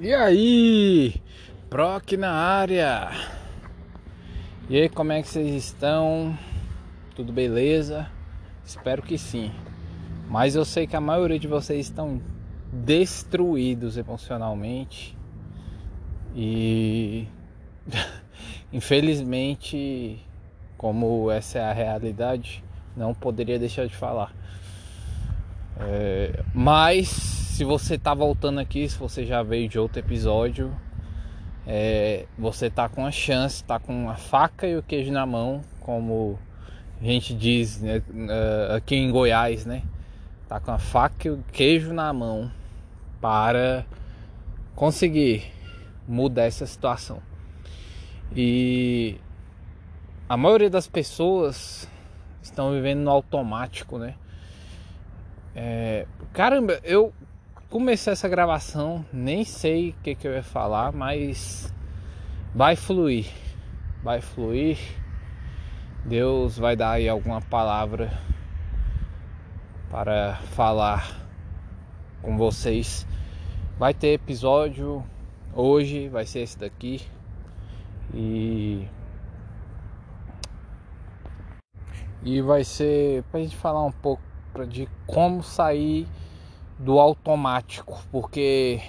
E aí, Proc na área. E aí, como é que vocês estão? Tudo beleza? Espero que sim. Mas eu sei que a maioria de vocês estão destruídos emocionalmente e infelizmente, como essa é a realidade, não poderia deixar de falar. É, mas se você tá voltando aqui, se você já veio de outro episódio, é, você tá com a chance, tá com a faca e o queijo na mão, como a gente diz né, é, aqui em Goiás, né? Tá com a faca e o queijo na mão para conseguir mudar essa situação. E a maioria das pessoas estão vivendo no automático, né? É, caramba, eu começar essa gravação, nem sei o que, que eu ia falar, mas vai fluir. Vai fluir. Deus vai dar aí alguma palavra para falar com vocês. Vai ter episódio hoje, vai ser esse daqui. E e vai ser para a gente falar um pouco de como sair do automático, porque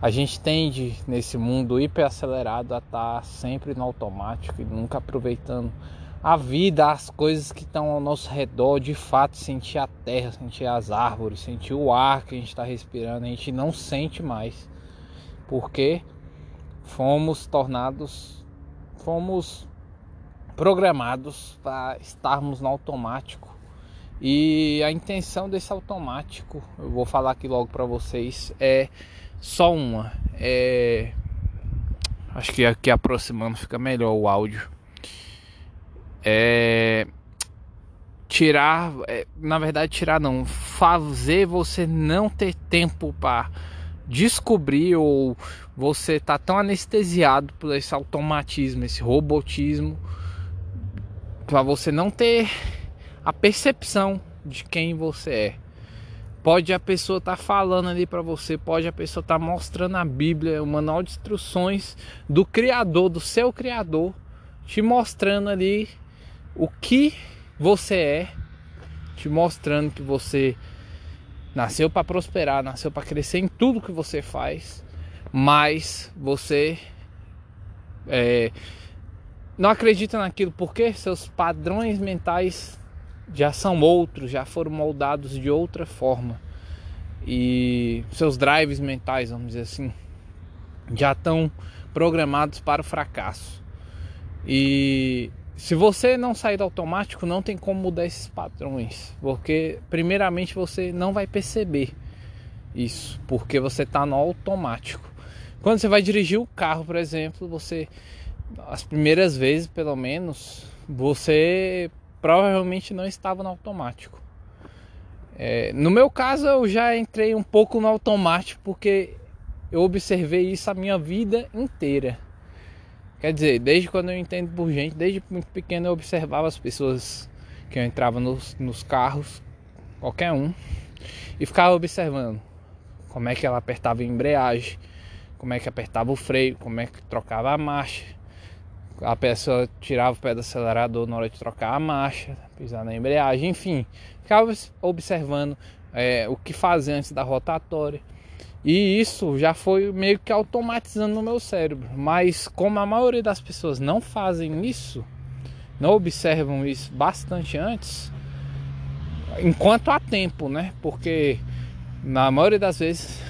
a gente tende nesse mundo hiperacelerado a estar tá sempre no automático e nunca aproveitando a vida, as coisas que estão ao nosso redor, de fato, sentir a terra, sentir as árvores, sentir o ar que a gente está respirando, a gente não sente mais, porque fomos tornados, fomos programados para estarmos no automático e a intenção desse automático, eu vou falar aqui logo para vocês, é só uma. É... Acho que aqui aproximando fica melhor o áudio. É tirar, é, na verdade tirar não, fazer você não ter tempo para descobrir ou você tá tão anestesiado por esse automatismo, esse robotismo, para você não ter a percepção de quem você é. Pode a pessoa estar tá falando ali para você, pode a pessoa estar tá mostrando a Bíblia, o manual de instruções do Criador, do seu Criador, te mostrando ali o que você é, te mostrando que você nasceu para prosperar, nasceu para crescer em tudo que você faz, mas você é, não acredita naquilo porque seus padrões mentais já são outros, já foram moldados de outra forma. E seus drives mentais, vamos dizer assim, já estão programados para o fracasso. E se você não sair do automático, não tem como mudar esses padrões, porque primeiramente você não vai perceber isso, porque você está no automático. Quando você vai dirigir o carro, por exemplo, você as primeiras vezes, pelo menos, você provavelmente não estava no automático. É, no meu caso, eu já entrei um pouco no automático porque eu observei isso a minha vida inteira. Quer dizer, desde quando eu entendo por gente, desde muito pequeno eu observava as pessoas que eu entrava nos, nos carros, qualquer um, e ficava observando como é que ela apertava a embreagem, como é que apertava o freio, como é que trocava a marcha, a pessoa tirava o pé do acelerador na hora de trocar a marcha, pisar na embreagem, enfim, ficava observando é, o que fazer antes da rotatória. E isso já foi meio que automatizando no meu cérebro. Mas como a maioria das pessoas não fazem isso, não observam isso bastante antes, enquanto há tempo, né? Porque na maioria das vezes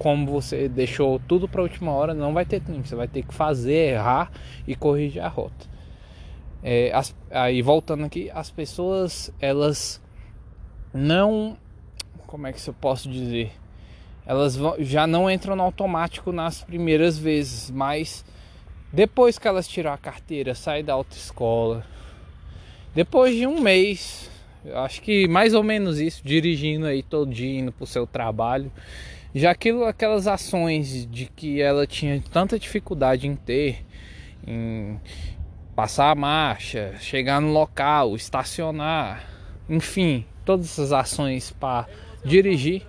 como você deixou tudo para última hora, não vai ter tempo. Você vai ter que fazer, errar e corrigir a rota. É, as, aí voltando aqui, as pessoas elas não, como é que eu posso dizer? Elas vão, já não entram no automático nas primeiras vezes, mas depois que elas tiram a carteira, saem da autoescola, depois de um mês, acho que mais ou menos isso, dirigindo aí todo dia indo pro seu trabalho, já aquilo, aquelas ações de que ela tinha tanta dificuldade em ter, em passar a marcha, chegar no local, estacionar, enfim, todas essas ações para dirigir.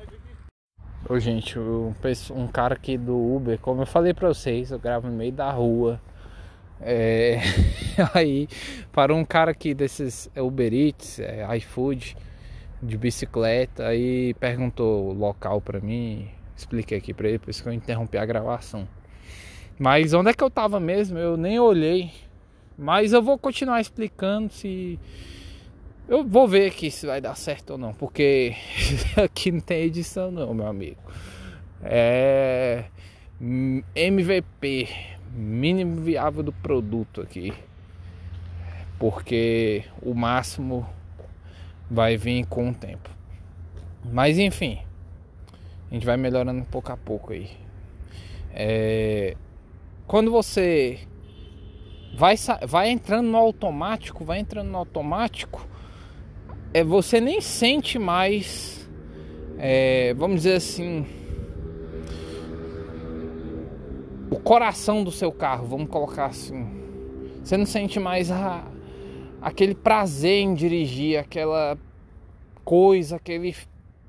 Ô, gente, um, um cara aqui do Uber, como eu falei pra vocês, eu gravo no meio da rua. É, aí parou um cara aqui desses Uber Eats, é, iFood, de bicicleta, aí perguntou o local pra mim, expliquei aqui pra ele, por isso que eu interrompi a gravação. Mas onde é que eu tava mesmo? Eu nem olhei. Mas eu vou continuar explicando se eu vou ver aqui se vai dar certo ou não, porque aqui não tem edição não, meu amigo. É MVP, mínimo viável do produto aqui. Porque o máximo vai vir com o tempo. Mas enfim, a gente vai melhorando pouco a pouco aí. É, quando você vai, vai entrando no automático, vai entrando no automático, é, você nem sente mais, é, vamos dizer assim, o coração do seu carro, vamos colocar assim. Você não sente mais a, aquele prazer em dirigir, aquela coisa, aquele,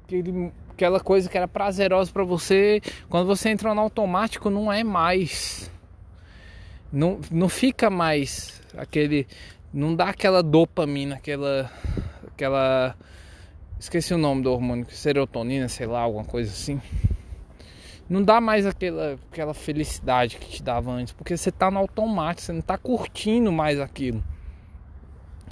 aquele, aquela coisa que era prazerosa para você. Quando você entra no automático, não é mais. Não, não fica mais aquele. Não dá aquela dopamina, aquela aquela. Esqueci o nome do hormônio, serotonina, sei lá, alguma coisa assim. Não dá mais aquela, aquela felicidade que te dava antes, porque você tá no automático, você não tá curtindo mais aquilo.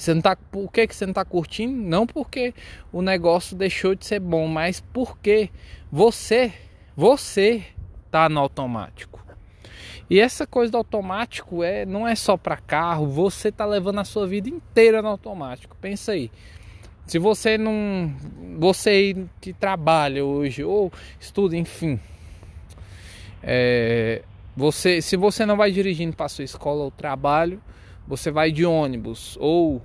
Você não tá, por que, que você não tá curtindo? Não porque o negócio deixou de ser bom, mas porque você, você tá no automático. E essa coisa do automático é, não é só para carro, você tá levando a sua vida inteira no automático. Pensa aí. Se você não. Você que trabalha hoje ou estuda, enfim. É, você, se você não vai dirigindo para sua escola ou trabalho, você vai de ônibus ou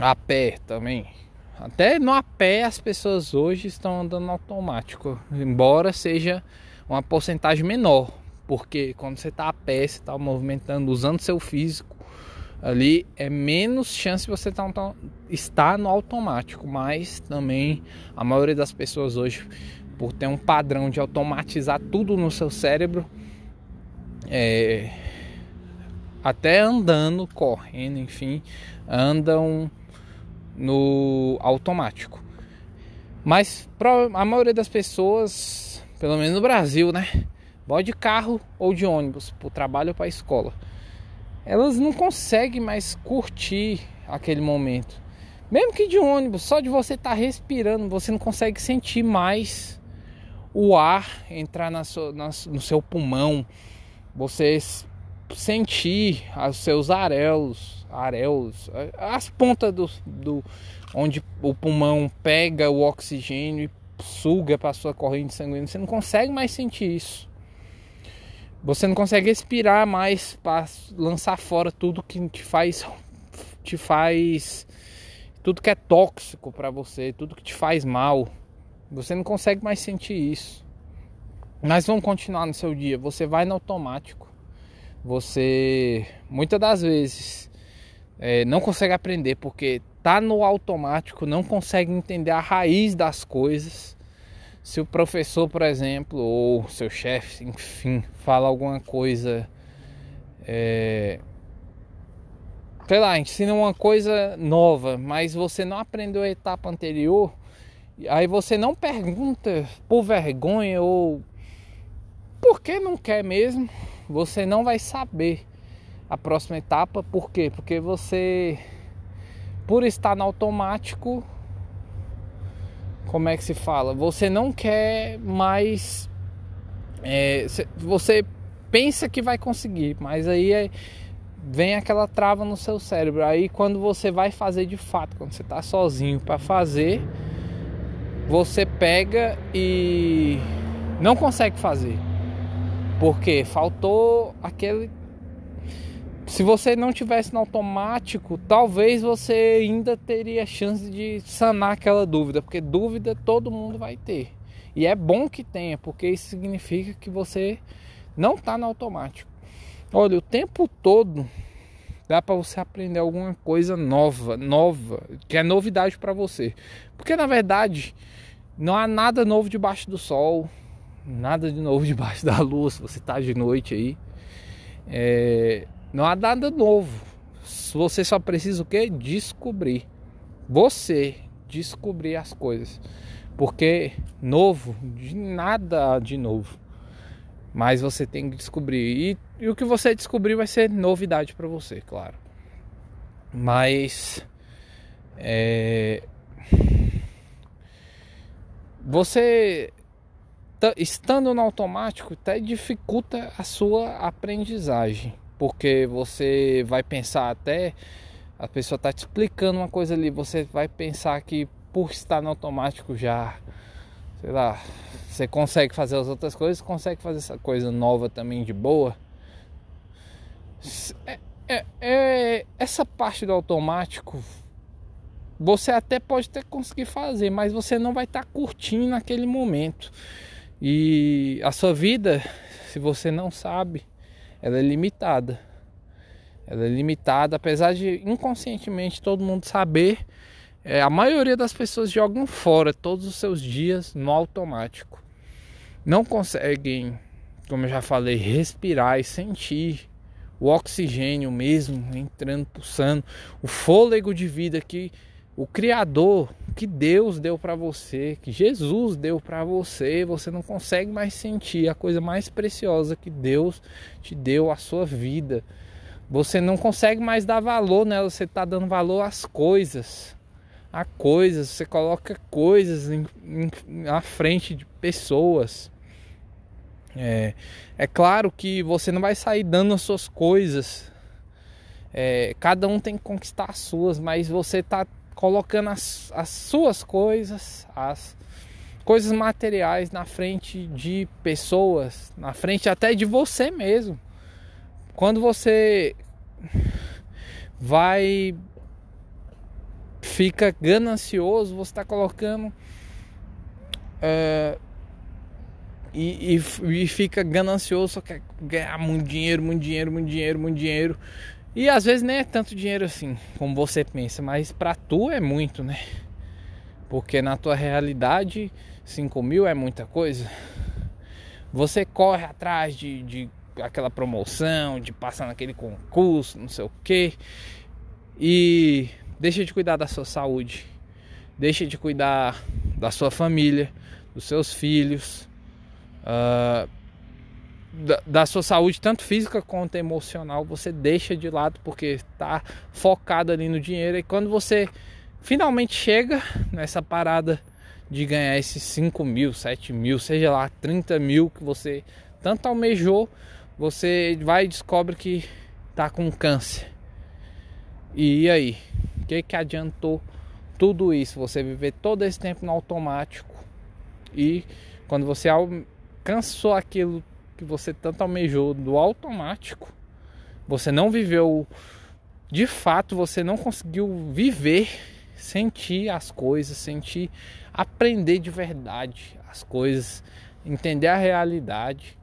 a pé também. Até no a pé as pessoas hoje estão andando automático, embora seja uma porcentagem menor, porque quando você está a pé, você está movimentando, usando seu físico, ali é menos chance de você tá, tá, estar no automático, mas também a maioria das pessoas hoje, por ter um padrão de automatizar tudo no seu cérebro, é, até andando, correndo, enfim, andam no automático. Mas a maioria das pessoas, pelo menos no Brasil, né? Vai de carro ou de ônibus para o trabalho ou para a escola elas não conseguem mais curtir aquele momento. Mesmo que de ônibus, só de você estar tá respirando, você não consegue sentir mais o ar entrar na sua, na, no seu pulmão, você sentir os seus areolos, areolos, as pontas do, do onde o pulmão pega o oxigênio e suga para sua corrente sanguínea. Você não consegue mais sentir isso. Você não consegue respirar mais para lançar fora tudo que te faz te faz tudo que é tóxico para você, tudo que te faz mal. Você não consegue mais sentir isso. Mas vamos continuar no seu dia. Você vai no automático. Você muitas das vezes é, não consegue aprender porque tá no automático, não consegue entender a raiz das coisas. Se o professor, por exemplo, ou seu chefe, enfim, fala alguma coisa, é, sei lá, ensina uma coisa nova, mas você não aprendeu a etapa anterior, aí você não pergunta por vergonha ou porque não quer mesmo, você não vai saber a próxima etapa, por quê? Porque você, por estar no automático, como é que se fala? Você não quer mais. É, você pensa que vai conseguir, mas aí é, vem aquela trava no seu cérebro. Aí quando você vai fazer de fato, quando você está sozinho para fazer, você pega e não consegue fazer. Porque faltou aquele se você não tivesse no automático, talvez você ainda teria chance de sanar aquela dúvida, porque dúvida todo mundo vai ter. E é bom que tenha, porque isso significa que você não está no automático. Olha, o tempo todo dá para você aprender alguma coisa nova, nova, que é novidade para você. Porque na verdade, Não há nada novo debaixo do sol, nada de novo debaixo da luz. Você está de noite aí. É, não há nada novo. Você só precisa o que? Descobrir. Você descobrir as coisas. Porque novo, de nada de novo. Mas você tem que descobrir. E, e o que você descobrir vai ser novidade para você, claro. Mas. É, você estando no automático até dificulta a sua aprendizagem, porque você vai pensar até a pessoa está te explicando uma coisa ali, você vai pensar que por estar no automático já, sei lá, você consegue fazer as outras coisas, consegue fazer essa coisa nova também de boa. É, é, é, essa parte do automático você até pode até conseguir fazer, mas você não vai estar tá curtindo naquele momento. E a sua vida, se você não sabe, ela é limitada. Ela é limitada, apesar de inconscientemente todo mundo saber, é, a maioria das pessoas jogam fora todos os seus dias no automático. Não conseguem, como eu já falei, respirar e sentir o oxigênio mesmo entrando, pulsando, o fôlego de vida que o Criador que Deus deu para você, que Jesus deu para você, você não consegue mais sentir a coisa mais preciosa que Deus te deu a sua vida. Você não consegue mais dar valor nela, você está dando valor às coisas. A coisas, você coloca coisas em, em, à frente de pessoas. É, é claro que você não vai sair dando as suas coisas. É, cada um tem que conquistar as suas, mas você está colocando as, as suas coisas, as coisas materiais na frente de pessoas, na frente até de você mesmo. Quando você vai fica ganancioso, você está colocando é, e, e, e, fica ganancioso, só quer ganhar muito dinheiro, muito dinheiro, muito dinheiro, muito dinheiro. E às vezes nem é tanto dinheiro assim, como você pensa, mas para tu é muito, né? Porque na tua realidade, 5 mil é muita coisa. Você corre atrás de, de aquela promoção, de passar naquele concurso, não sei o que, e deixa de cuidar da sua saúde, deixa de cuidar da sua família, dos seus filhos. Uh, da, da, sua saúde, tanto física quanto emocional, você deixa de lado porque está focado ali no dinheiro. E quando você finalmente chega nessa parada de ganhar esses 5 mil, 7 mil, seja lá 30 mil que você tanto almejou, você vai e descobre que está com câncer. E aí? O que, que adiantou tudo isso? Você viver todo esse tempo no automático e quando você alcançou aquilo que você tanto almejou do automático, você não viveu de fato, você não conseguiu viver, sentir as coisas, sentir, aprender de verdade as coisas, entender a realidade.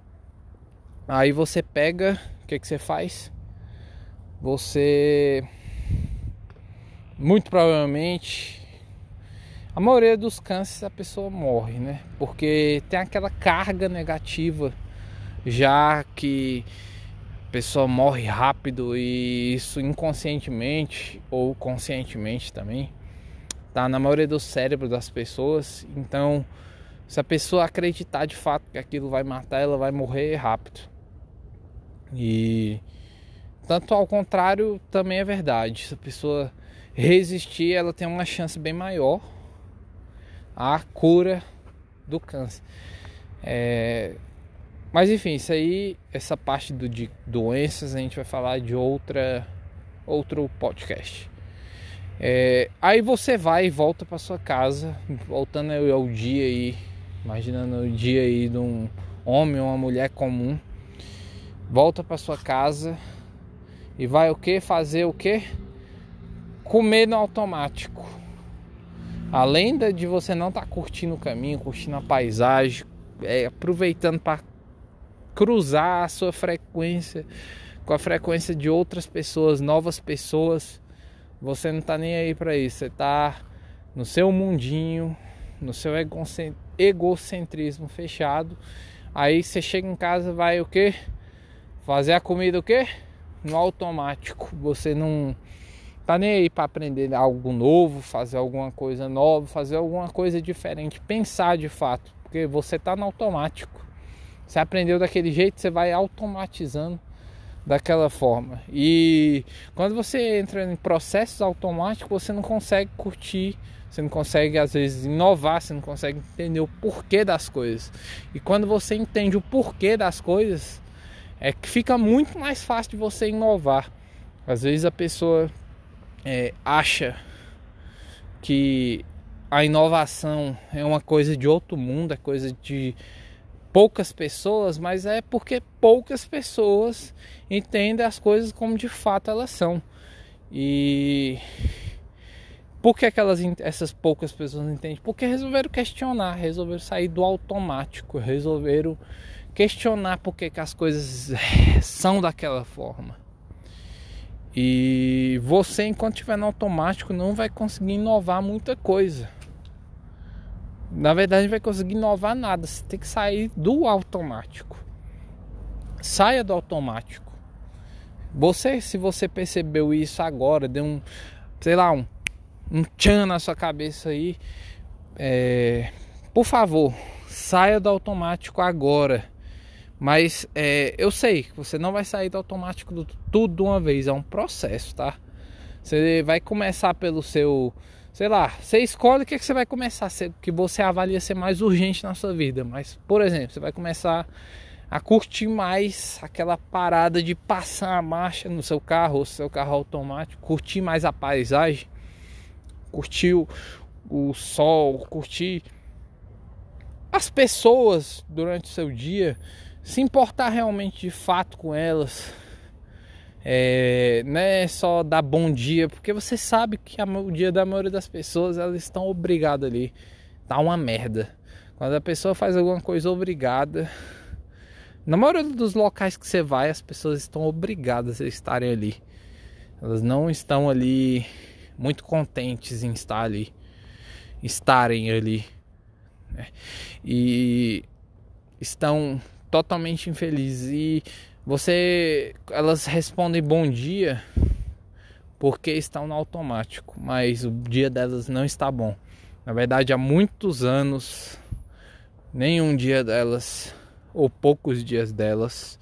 Aí você pega, o que, que você faz? Você muito provavelmente a maioria dos cânceres a pessoa morre, né? Porque tem aquela carga negativa já que a pessoa morre rápido e isso inconscientemente ou conscientemente também tá na maioria do cérebro das pessoas. Então, se a pessoa acreditar de fato que aquilo vai matar, ela vai morrer rápido. E tanto ao contrário também é verdade. Se a pessoa resistir, ela tem uma chance bem maior à cura do câncer. É, mas enfim, isso aí, essa parte do, de doenças a gente vai falar de outra outro podcast. É, aí você vai e volta para sua casa, voltando ao dia aí, imaginando o dia aí de um homem ou uma mulher comum, volta para sua casa e vai o que fazer o que comer no automático. Além de você não estar tá curtindo o caminho, curtindo a paisagem, é, aproveitando para cruzar a sua frequência com a frequência de outras pessoas, novas pessoas, você não tá nem aí para isso. Você tá no seu mundinho, no seu egocentrismo fechado. Aí você chega em casa, vai o quê? Fazer a comida o quê? No automático. Você não tá nem aí para aprender algo novo, fazer alguma coisa nova, fazer alguma coisa diferente, pensar de fato, porque você tá no automático. Você aprendeu daquele jeito, você vai automatizando daquela forma. E quando você entra em processos automáticos, você não consegue curtir, você não consegue às vezes inovar, você não consegue entender o porquê das coisas. E quando você entende o porquê das coisas, é que fica muito mais fácil de você inovar. Às vezes a pessoa é, acha que a inovação é uma coisa de outro mundo, é coisa de poucas pessoas, mas é porque poucas pessoas entendem as coisas como de fato elas são. E por que aquelas, essas poucas pessoas entendem? Porque resolveram questionar, resolveram sair do automático, resolveram questionar por que, as coisas são daquela forma. E você, enquanto estiver no automático, não vai conseguir inovar muita coisa. Na verdade, não vai conseguir inovar nada. Você tem que sair do automático. Saia do automático. Você, se você percebeu isso agora, deu um, sei lá, um, um tchan na sua cabeça aí, é, por favor, saia do automático agora mas é, eu sei que você não vai sair do automático do, tudo de uma vez, é um processo, tá? Você vai começar pelo seu, sei lá, você escolhe o que, é que você vai começar, que você avalia ser mais urgente na sua vida. Mas, por exemplo, você vai começar a curtir mais aquela parada de passar a marcha no seu carro, ou seu carro automático, curtir mais a paisagem, curtir o, o sol, curtir as pessoas durante o seu dia se importar realmente de fato com elas, é, não é só dar bom dia, porque você sabe que a, o dia da maioria das pessoas elas estão obrigadas ali, tá uma merda. Quando a pessoa faz alguma coisa obrigada, na maioria dos locais que você vai, as pessoas estão obrigadas a estarem ali. Elas não estão ali muito contentes em estar ali, estarem ali. Né? E estão totalmente infelizes e você elas respondem bom dia porque estão no automático, mas o dia delas não está bom. Na verdade, há muitos anos nenhum dia delas ou poucos dias delas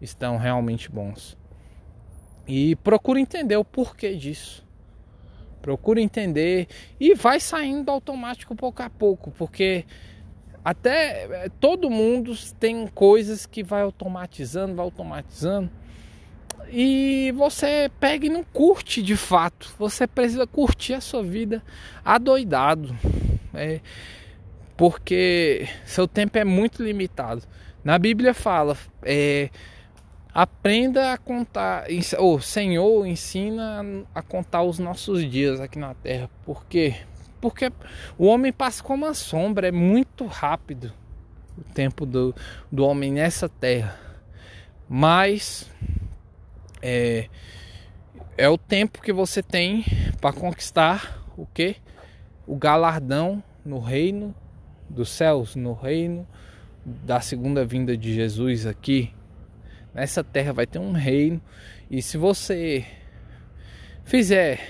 estão realmente bons. E procure entender o porquê disso. Procure entender e vai saindo automático pouco a pouco, porque até é, todo mundo tem coisas que vai automatizando, vai automatizando. E você pega e não curte de fato. Você precisa curtir a sua vida adoidado. É, porque seu tempo é muito limitado. Na Bíblia fala, é, aprenda a contar, o Senhor ensina a contar os nossos dias aqui na terra. Por quê? Porque o homem passa como uma sombra, é muito rápido o tempo do, do homem nessa terra. Mas é, é o tempo que você tem para conquistar o que? O galardão no reino dos céus, no reino da segunda vinda de Jesus aqui. Nessa terra vai ter um reino. E se você fizer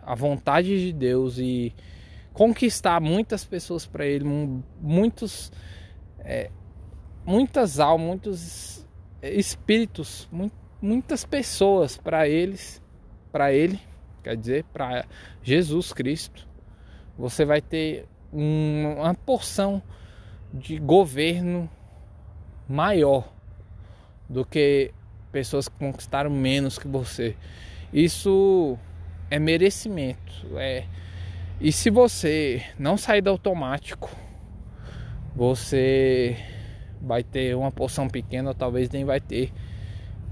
a vontade de Deus e conquistar muitas pessoas para ele, muitos, é, muitas almas, muitos espíritos, muitas pessoas para eles, para ele, quer dizer, para Jesus Cristo. Você vai ter uma porção de governo maior do que pessoas que conquistaram menos que você. Isso é merecimento, é e se você não sair do automático, você vai ter uma porção pequena, talvez nem vai ter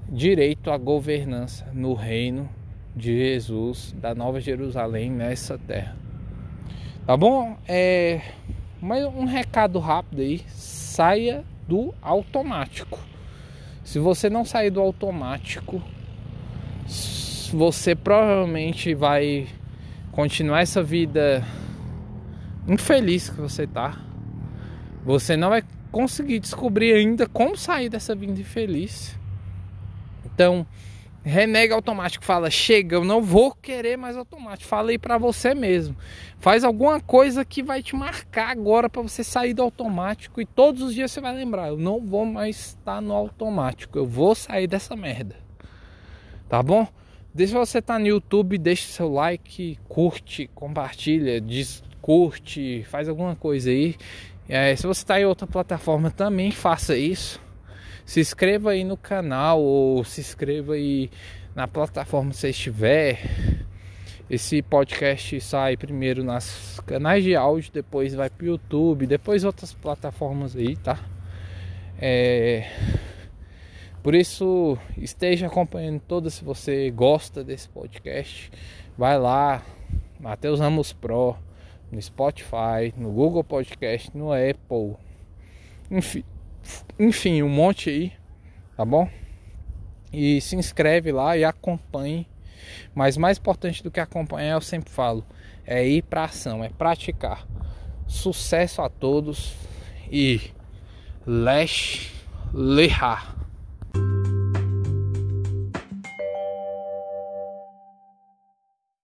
direito à governança no reino de Jesus, da Nova Jerusalém nessa terra. Tá bom? É mas um recado rápido aí, saia do automático. Se você não sair do automático, você provavelmente vai continuar essa vida infeliz que você tá. Você não vai conseguir descobrir ainda como sair dessa vida infeliz. Então, renega automático, fala: "Chega, eu não vou querer mais automático". Fala aí para você mesmo. Faz alguma coisa que vai te marcar agora para você sair do automático e todos os dias você vai lembrar: "Eu não vou mais estar no automático, eu vou sair dessa merda". Tá bom? Deixa você tá no YouTube, deixa seu like, curte, compartilha, diz, curte, faz alguma coisa aí. É, se você está em outra plataforma também faça isso. Se inscreva aí no canal ou se inscreva aí na plataforma que você estiver. Esse podcast sai primeiro nas canais de áudio, depois vai para o YouTube, depois outras plataformas aí, tá? É... Por isso, esteja acompanhando todas se você gosta desse podcast. Vai lá, Matheus Ramos Pro, no Spotify, no Google Podcast, no Apple. Enfim, enfim, um monte aí, tá bom? E se inscreve lá e acompanhe. Mas mais importante do que acompanhar, eu sempre falo, é ir para ação, é praticar. Sucesso a todos e Lesh Lehar.